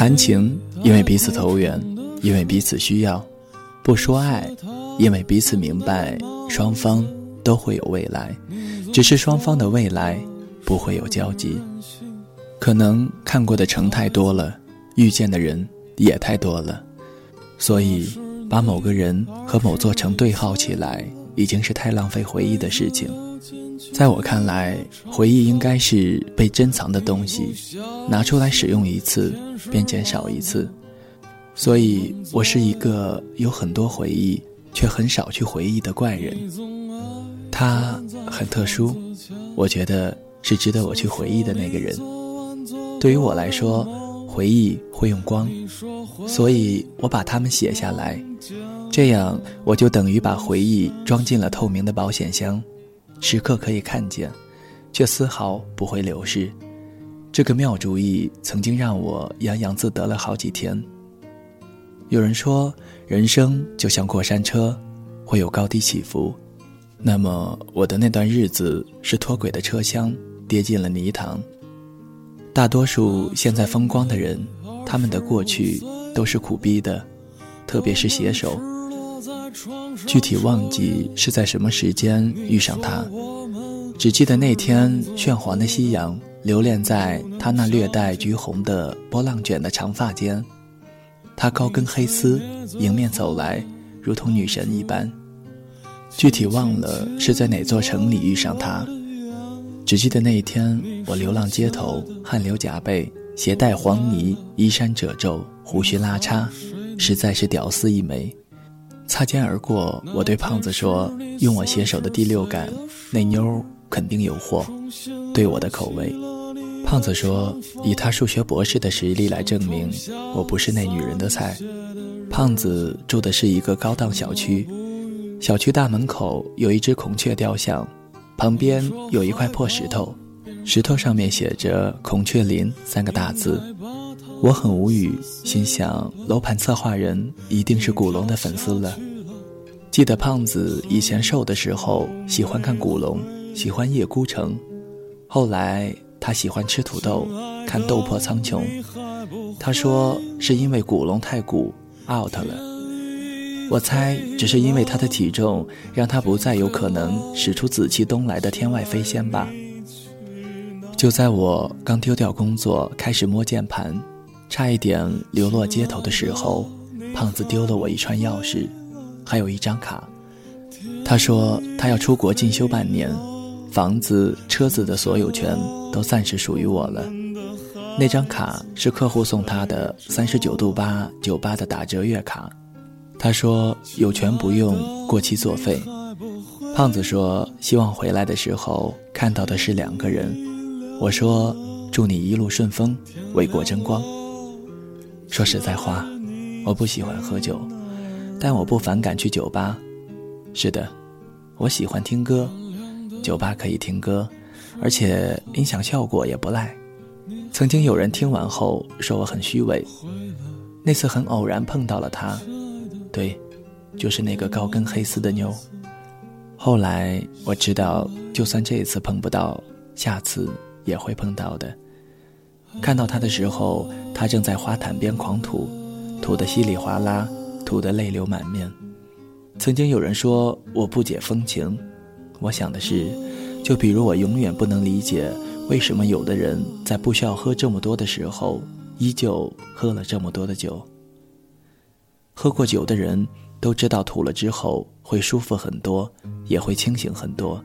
谈情，因为彼此投缘，因为彼此需要；不说爱，因为彼此明白，双方都会有未来，只是双方的未来。不会有交集，可能看过的城太多了，遇见的人也太多了，所以把某个人和某座城对号起来，已经是太浪费回忆的事情。在我看来，回忆应该是被珍藏的东西，拿出来使用一次便减少一次。所以我是一个有很多回忆却很少去回忆的怪人。他很特殊，我觉得。是值得我去回忆的那个人。对于我来说，回忆会用光，所以我把它们写下来，这样我就等于把回忆装进了透明的保险箱，时刻可以看见，却丝毫不会流失。这个妙主意曾经让我洋洋自得了好几天。有人说，人生就像过山车，会有高低起伏，那么我的那段日子是脱轨的车厢。跌进了泥塘。大多数现在风光的人，他们的过去都是苦逼的，特别是写手。具体忘记是在什么时间遇上他，只记得那天炫黄的夕阳留恋在他那略带橘红的波浪卷的长发间，他高跟黑丝迎面走来，如同女神一般。具体忘了是在哪座城里遇上他。只记得那一天，我流浪街头，汗流浃背，鞋带黄泥，衣衫褶皱，胡须拉碴，实在是屌丝一枚。擦肩而过，我对胖子说：“用我写手的第六感，那妞肯定有货，对我的口味。”胖子说：“以他数学博士的实力来证明，我不是那女人的菜。”胖子住的是一个高档小区，小区大门口有一只孔雀雕像。旁边有一块破石头，石头上面写着“孔雀林”三个大字。我很无语，心想楼盘策划人一定是古龙的粉丝了。记得胖子以前瘦的时候喜欢看古龙，喜欢叶孤城，后来他喜欢吃土豆，看《斗破苍穹》。他说是因为古龙太古 out 了。我猜，只是因为他的体重，让他不再有可能使出紫气东来的天外飞仙吧。就在我刚丢掉工作，开始摸键盘，差一点流落街头的时候，胖子丢了我一串钥匙，还有一张卡。他说他要出国进修半年，房子、车子的所有权都暂时属于我了。那张卡是客户送他的三十九度八酒吧的打折月卡。他说：“有权不用，过期作废。”胖子说：“希望回来的时候看到的是两个人。”我说：“祝你一路顺风，为国争光。”说实在话，我不喜欢喝酒，但我不反感去酒吧。是的，我喜欢听歌，酒吧可以听歌，而且音响效果也不赖。曾经有人听完后说我很虚伪。那次很偶然碰到了他。对，就是那个高跟黑丝的妞。后来我知道，就算这一次碰不到，下次也会碰到的。看到他的时候，他正在花坛边狂吐，吐得稀里哗啦，吐得泪流满面。曾经有人说我不解风情，我想的是，就比如我永远不能理解，为什么有的人在不需要喝这么多的时候，依旧喝了这么多的酒。喝过酒的人都知道，吐了之后会舒服很多，也会清醒很多。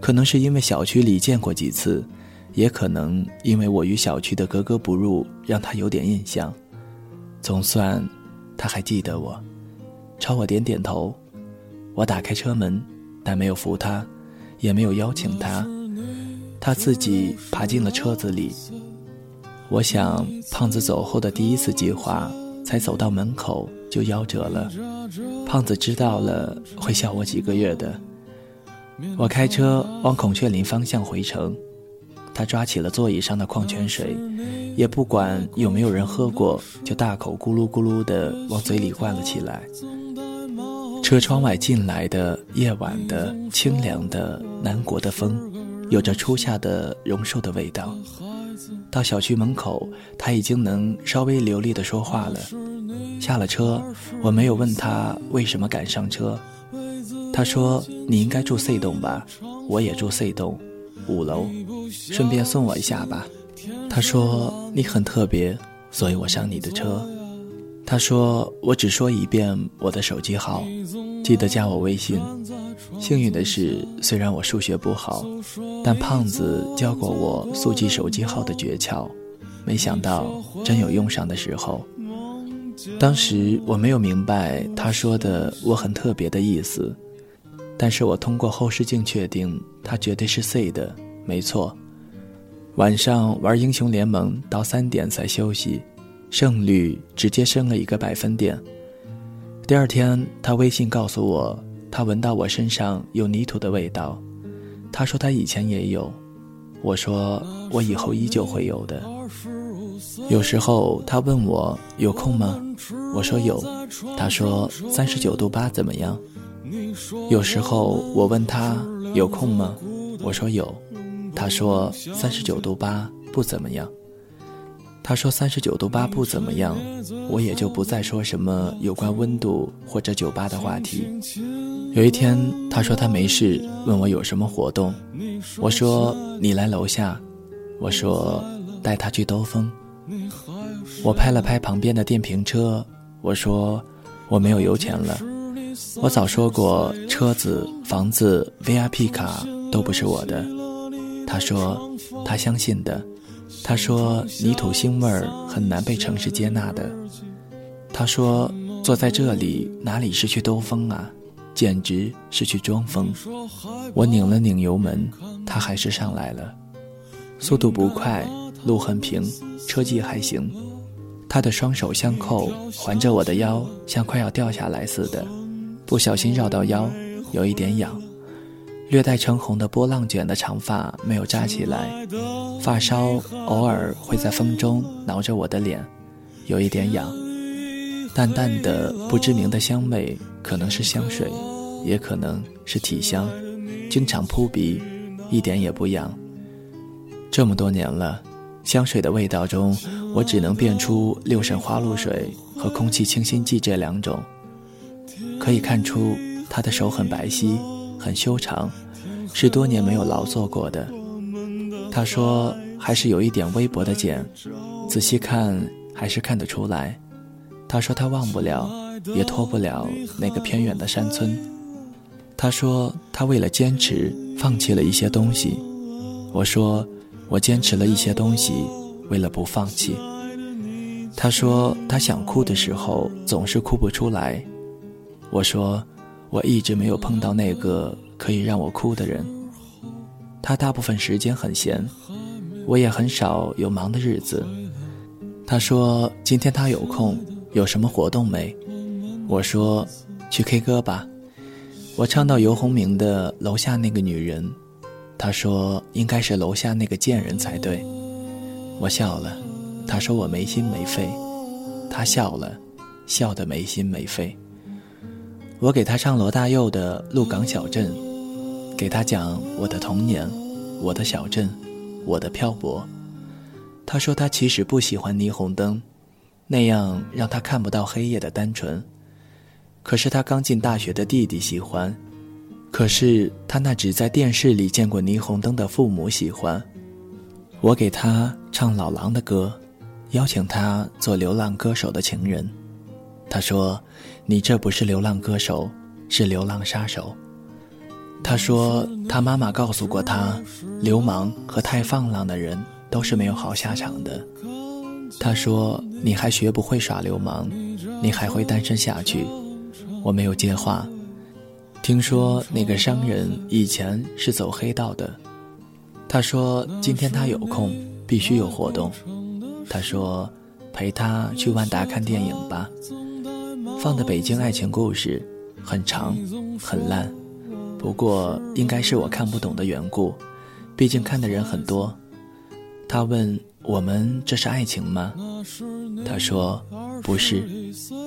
可能是因为小区里见过几次，也可能因为我与小区的格格不入，让他有点印象。总算，他还记得我，朝我点点头。我打开车门，但没有扶他，也没有邀请他，他自己爬进了车子里。我想，胖子走后的第一次计划。才走到门口就夭折了，胖子知道了会笑我几个月的。我开车往孔雀林方向回城，他抓起了座椅上的矿泉水，也不管有没有人喝过，就大口咕噜咕噜地往嘴里灌了起来。车窗外进来的夜晚的清凉的南国的风，有着初夏的榕树的味道。到小区门口，他已经能稍微流利地说话了。下了车，我没有问他为什么赶上车。他说：“你应该住 C 栋吧？我也住 C 栋，五楼，顺便送我一下吧。”他说：“你很特别，所以我上你的车。”他说：“我只说一遍我的手机号，记得加我微信。”幸运的是，虽然我数学不好，但胖子教过我速记手机号的诀窍。没想到真有用上的时候。当时我没有明白他说的“我很特别”的意思，但是我通过后视镜确定，他绝对是 C 的，没错。晚上玩英雄联盟到三点才休息。胜率直接升了一个百分点。第二天，他微信告诉我，他闻到我身上有泥土的味道。他说他以前也有。我说我以后依旧会有的。有时候他问我有空吗？我说有。他说三十九度八怎么样？有时候我问他有空吗？我说有。他说三十九度八不怎么样。他说三十九度八不怎么样，我也就不再说什么有关温度或者酒吧的话题。有一天，他说他没事，问我有什么活动。我说你来楼下。我说带他去兜风。我拍了拍旁边的电瓶车。我说我没有油钱了。我早说过，车子、房子、VIP 卡都不是我的。他说他相信的。他说：“泥土腥味儿很难被城市接纳的。”他说：“坐在这里哪里是去兜风啊，简直是去装疯。”我拧了拧油门，他还是上来了。速度不快，路很平，车技还行。他的双手相扣，环着我的腰，像快要掉下来似的。不小心绕到腰，有一点痒。略带橙红的波浪卷的长发没有扎起来，发梢偶尔会在风中挠着我的脸，有一点痒。淡淡的不知名的香味，可能是香水，也可能是体香，经常扑鼻，一点也不痒。这么多年了，香水的味道中，我只能辨出六神花露水和空气清新剂这两种。可以看出，他的手很白皙。很修长，是多年没有劳作过的。他说还是有一点微薄的茧，仔细看还是看得出来。他说他忘不了，也脱不了那个偏远的山村。他说他为了坚持放弃了一些东西。我说我坚持了一些东西，为了不放弃。他说他想哭的时候总是哭不出来。我说。我一直没有碰到那个可以让我哭的人。他大部分时间很闲，我也很少有忙的日子。他说今天他有空，有什么活动没？我说去 K 歌吧。我唱到游鸿明的楼下那个女人，他说应该是楼下那个贱人才对。我笑了，他说我没心没肺。他笑了，笑得没心没肺。我给他唱罗大佑的《鹿港小镇》，给他讲我的童年，我的小镇，我的漂泊。他说他其实不喜欢霓虹灯，那样让他看不到黑夜的单纯。可是他刚进大学的弟弟喜欢，可是他那只在电视里见过霓虹灯的父母喜欢。我给他唱老狼的歌，邀请他做流浪歌手的情人。他说：“你这不是流浪歌手，是流浪杀手。”他说：“他妈妈告诉过他，流氓和太放浪的人都是没有好下场的。”他说：“你还学不会耍流氓，你还会单身下去。”我没有接话。听说那个商人以前是走黑道的。他说：“今天他有空，必须有活动。”他说：“陪他去万达看电影吧。”放的《北京爱情故事》很长，很烂，不过应该是我看不懂的缘故，毕竟看的人很多。他问我们这是爱情吗？他说不是，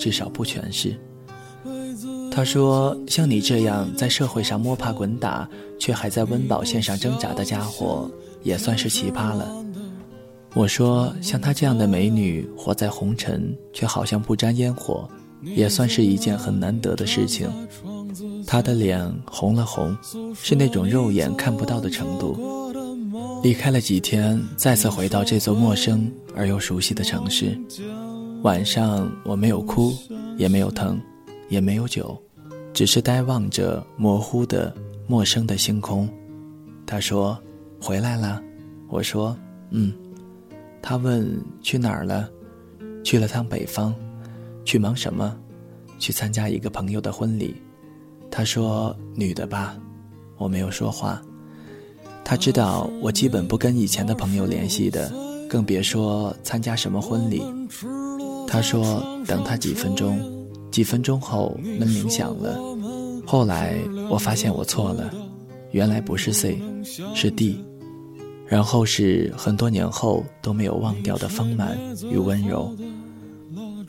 至少不全是。他说像你这样在社会上摸爬滚打，却还在温饱线上挣扎的家伙，也算是奇葩了。我说像她这样的美女，活在红尘却好像不沾烟火，也算是一件很难得的事情。他的脸红了红，是那种肉眼看不到的程度。离开了几天，再次回到这座陌生而又熟悉的城市。晚上我没有哭，也没有疼，也没有酒，只是呆望着模糊的、陌生的星空。他说：“回来了。”我说：“嗯。”他问：“去哪儿了？”去了趟北方。去忙什么？去参加一个朋友的婚礼。他说：“女的吧。”我没有说话。他知道我基本不跟以前的朋友联系的，更别说参加什么婚礼。他说等他几分钟，几分钟后门铃响了。后来我发现我错了，原来不是 C，是 D。然后是很多年后都没有忘掉的丰满与温柔。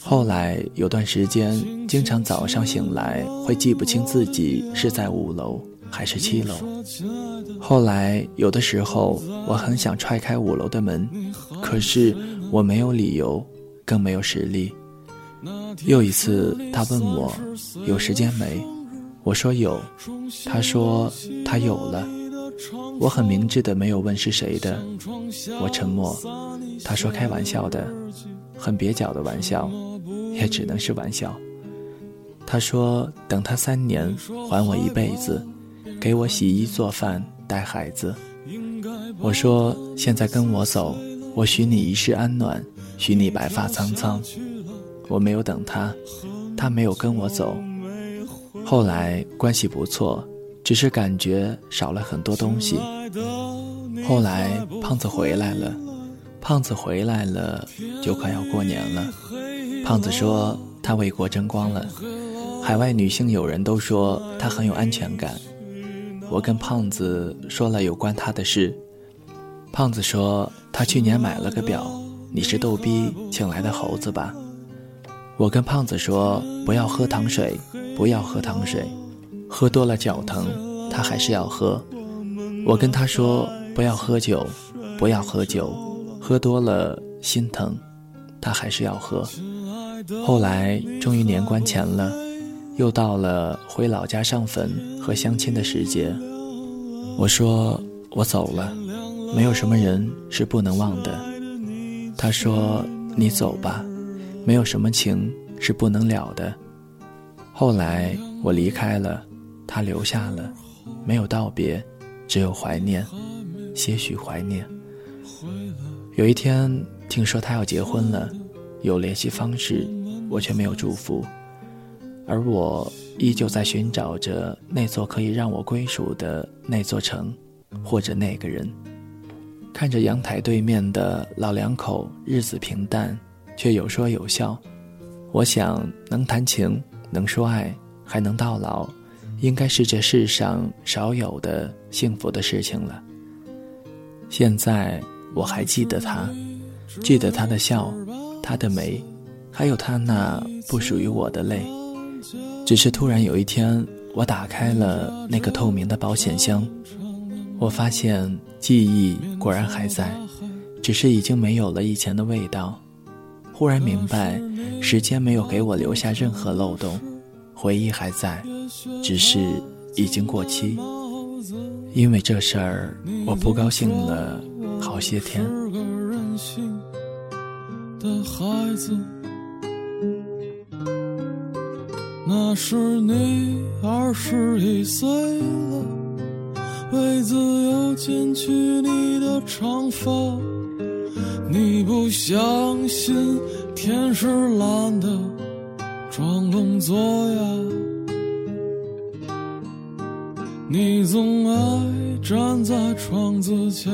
后来有段时间，经常早上醒来会记不清自己是在五楼。还是七楼。后来有的时候，我很想踹开五楼的门，可是我没有理由，更没有实力。又一次，他问我有时间没？我说有。他说他有了。我很明智的没有问是谁的。我沉默。他说开玩笑的，很蹩脚的玩笑，也只能是玩笑。他说等他三年，还我一辈子。给我洗衣做饭带孩子，我说现在跟我走，我许你一世安暖，许你白发苍苍。我没有等他，他没有跟我走。后来关系不错，只是感觉少了很多东西。后来胖子回来了，胖子回来了，就快要过年了。胖子说他为国争光了，海外女性友人都说他很有安全感。我跟胖子说了有关他的事，胖子说他去年买了个表，你是逗逼请来的猴子吧？我跟胖子说不要喝糖水，不要喝糖水，喝多了脚疼，他还是要喝。我跟他说不要喝酒，不要喝酒，喝多了心疼，他还是要喝。后来终于年关前了。又到了回老家上坟和相亲的时节，我说我走了，没有什么人是不能忘的。他说你走吧，没有什么情是不能了的。后来我离开了，他留下了，没有道别，只有怀念，些许怀念。有一天听说他要结婚了，有联系方式，我却没有祝福。而我依旧在寻找着那座可以让我归属的那座城，或者那个人。看着阳台对面的老两口，日子平淡，却有说有笑。我想，能谈情，能说爱，还能到老，应该是这世上少有的幸福的事情了。现在我还记得他，记得他的笑，他的眉，还有他那不属于我的泪。只是突然有一天，我打开了那个透明的保险箱，我发现记忆果然还在，只是已经没有了以前的味道。忽然明白，时间没有给我留下任何漏洞，回忆还在，只是已经过期。因为这事儿，我不高兴了好些天。的孩子那时你二十一岁了，为自由剪去你的长发。你不相信天是蓝的，装聋作哑。你总爱站在窗子前，